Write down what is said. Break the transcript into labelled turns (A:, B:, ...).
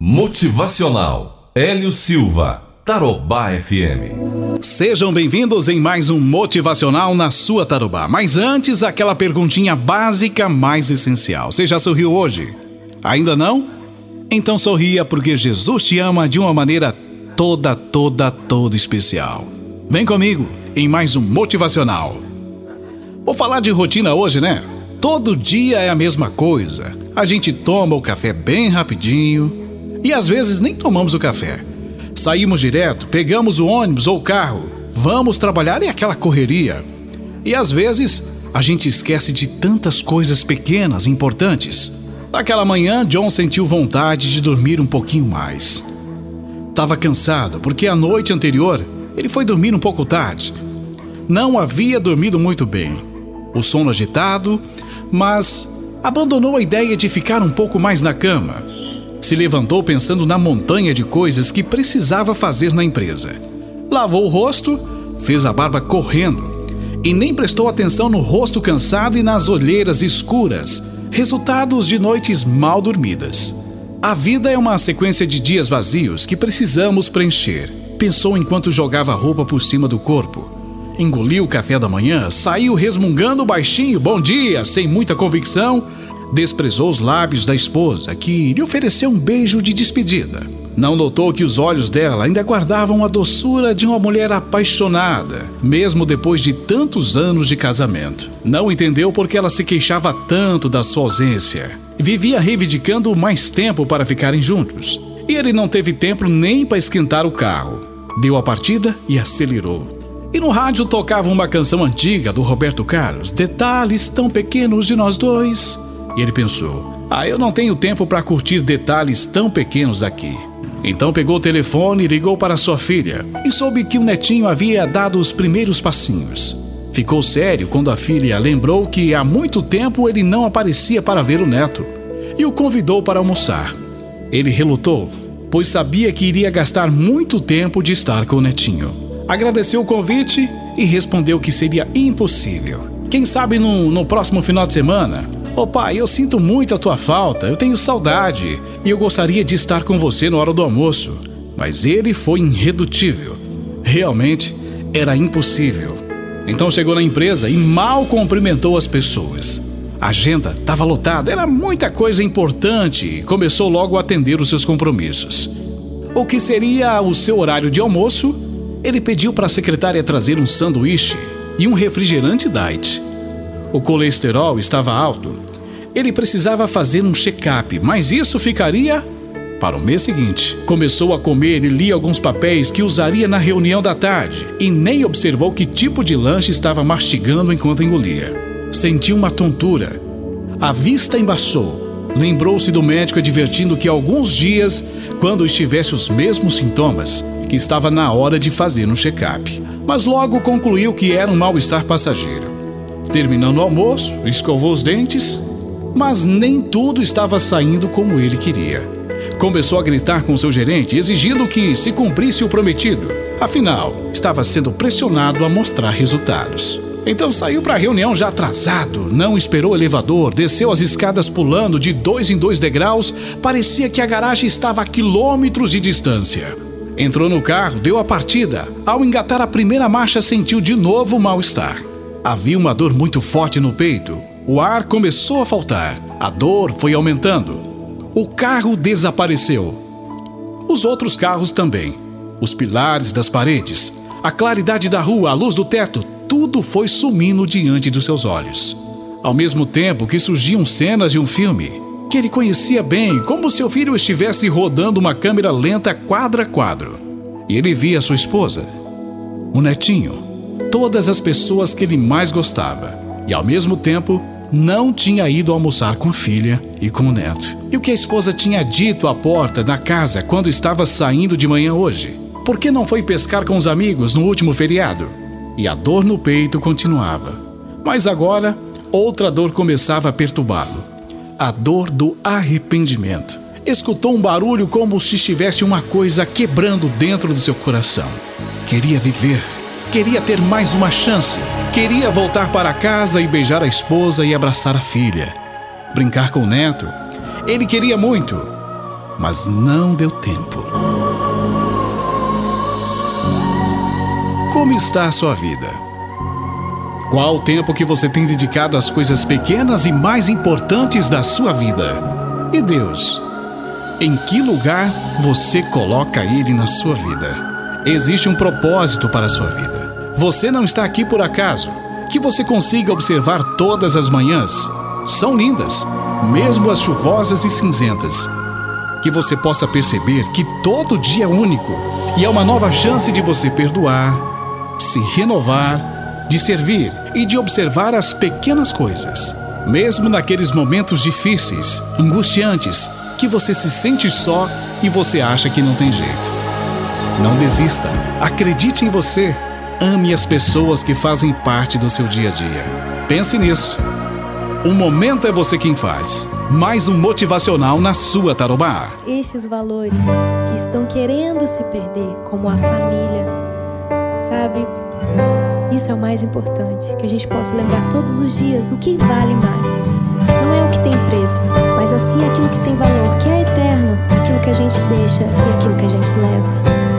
A: Motivacional Hélio Silva, Tarobá FM.
B: Sejam bem-vindos em mais um Motivacional na sua Tarobá. Mas antes, aquela perguntinha básica mais essencial. Você já sorriu hoje? Ainda não? Então sorria porque Jesus te ama de uma maneira toda, toda, toda especial. Vem comigo em mais um Motivacional. Vou falar de rotina hoje, né? Todo dia é a mesma coisa. A gente toma o café bem rapidinho e às vezes nem tomamos o café. Saímos direto, pegamos o ônibus ou o carro, vamos trabalhar e aquela correria. E às vezes a gente esquece de tantas coisas pequenas e importantes. Naquela manhã, John sentiu vontade de dormir um pouquinho mais. Estava cansado porque a noite anterior ele foi dormir um pouco tarde. Não havia dormido muito bem. O sono agitado, mas abandonou a ideia de ficar um pouco mais na cama se levantou pensando na montanha de coisas que precisava fazer na empresa. Lavou o rosto, fez a barba correndo e nem prestou atenção no rosto cansado e nas olheiras escuras, resultados de noites mal dormidas. A vida é uma sequência de dias vazios que precisamos preencher, pensou enquanto jogava a roupa por cima do corpo. Engoliu o café da manhã, saiu resmungando baixinho, bom dia, sem muita convicção Desprezou os lábios da esposa, que lhe ofereceu um beijo de despedida. Não notou que os olhos dela ainda guardavam a doçura de uma mulher apaixonada, mesmo depois de tantos anos de casamento. Não entendeu por que ela se queixava tanto da sua ausência. Vivia reivindicando mais tempo para ficarem juntos. E ele não teve tempo nem para esquentar o carro. Deu a partida e acelerou. E no rádio tocava uma canção antiga do Roberto Carlos, Detalhes tão pequenos de nós dois. E ele pensou: Ah, eu não tenho tempo para curtir detalhes tão pequenos aqui. Então pegou o telefone e ligou para sua filha e soube que o netinho havia dado os primeiros passinhos. Ficou sério quando a filha lembrou que há muito tempo ele não aparecia para ver o neto e o convidou para almoçar. Ele relutou, pois sabia que iria gastar muito tempo de estar com o netinho. Agradeceu o convite e respondeu que seria impossível. Quem sabe no, no próximo final de semana Ô oh, pai, eu sinto muito a tua falta, eu tenho saudade e eu gostaria de estar com você na hora do almoço. Mas ele foi irredutível. Realmente era impossível. Então chegou na empresa e mal cumprimentou as pessoas. A agenda estava lotada, era muita coisa importante e começou logo a atender os seus compromissos. O que seria o seu horário de almoço, ele pediu para a secretária trazer um sanduíche e um refrigerante diet. O colesterol estava alto ele precisava fazer um check-up, mas isso ficaria para o mês seguinte. Começou a comer e lia alguns papéis que usaria na reunião da tarde e nem observou que tipo de lanche estava mastigando enquanto engolia. Sentiu uma tontura. A vista embaçou. Lembrou-se do médico advertindo que alguns dias, quando estivesse os mesmos sintomas, que estava na hora de fazer um check-up. Mas logo concluiu que era um mal-estar passageiro. Terminando o almoço, escovou os dentes mas nem tudo estava saindo como ele queria. Começou a gritar com seu gerente, exigindo que se cumprisse o prometido. Afinal, estava sendo pressionado a mostrar resultados. Então saiu para a reunião já atrasado, não esperou o elevador, desceu as escadas pulando de dois em dois degraus, parecia que a garagem estava a quilômetros de distância. Entrou no carro, deu a partida. Ao engatar a primeira marcha, sentiu de novo mal-estar. Havia uma dor muito forte no peito, o ar começou a faltar, a dor foi aumentando. O carro desapareceu. Os outros carros também. Os pilares das paredes, a claridade da rua, a luz do teto, tudo foi sumindo diante dos seus olhos. Ao mesmo tempo que surgiam cenas de um filme que ele conhecia bem, como seu filho estivesse rodando uma câmera lenta quadro a quadro. E ele via sua esposa, o netinho, todas as pessoas que ele mais gostava, e ao mesmo tempo não tinha ido almoçar com a filha e com o neto. E o que a esposa tinha dito à porta da casa quando estava saindo de manhã hoje? Por que não foi pescar com os amigos no último feriado? E a dor no peito continuava. Mas agora, outra dor começava a perturbá-lo: a dor do arrependimento. Escutou um barulho como se estivesse uma coisa quebrando dentro do seu coração. Queria viver Queria ter mais uma chance. Queria voltar para casa e beijar a esposa e abraçar a filha. Brincar com o neto. Ele queria muito. mas não deu tempo. Como está a sua vida? Qual o tempo que você tem dedicado às coisas pequenas e mais importantes da sua vida? E Deus? Em que lugar você coloca Ele na sua vida? Existe um propósito para a sua vida. Você não está aqui por acaso. Que você consiga observar todas as manhãs. São lindas, mesmo as chuvosas e cinzentas. Que você possa perceber que todo dia é único e é uma nova chance de você perdoar, se renovar, de servir e de observar as pequenas coisas. Mesmo naqueles momentos difíceis, angustiantes, que você se sente só e você acha que não tem jeito. Não desista, acredite em você, ame as pessoas que fazem parte do seu dia a dia. Pense nisso. O momento é você quem faz. Mais um motivacional na sua Tarobá.
C: Estes valores que estão querendo se perder, como a família, sabe? Isso é o mais importante, que a gente possa lembrar todos os dias o que vale mais. Não é o que tem preço, mas assim aquilo que tem valor, que é eterno, aquilo que a gente deixa e aquilo que a gente leva.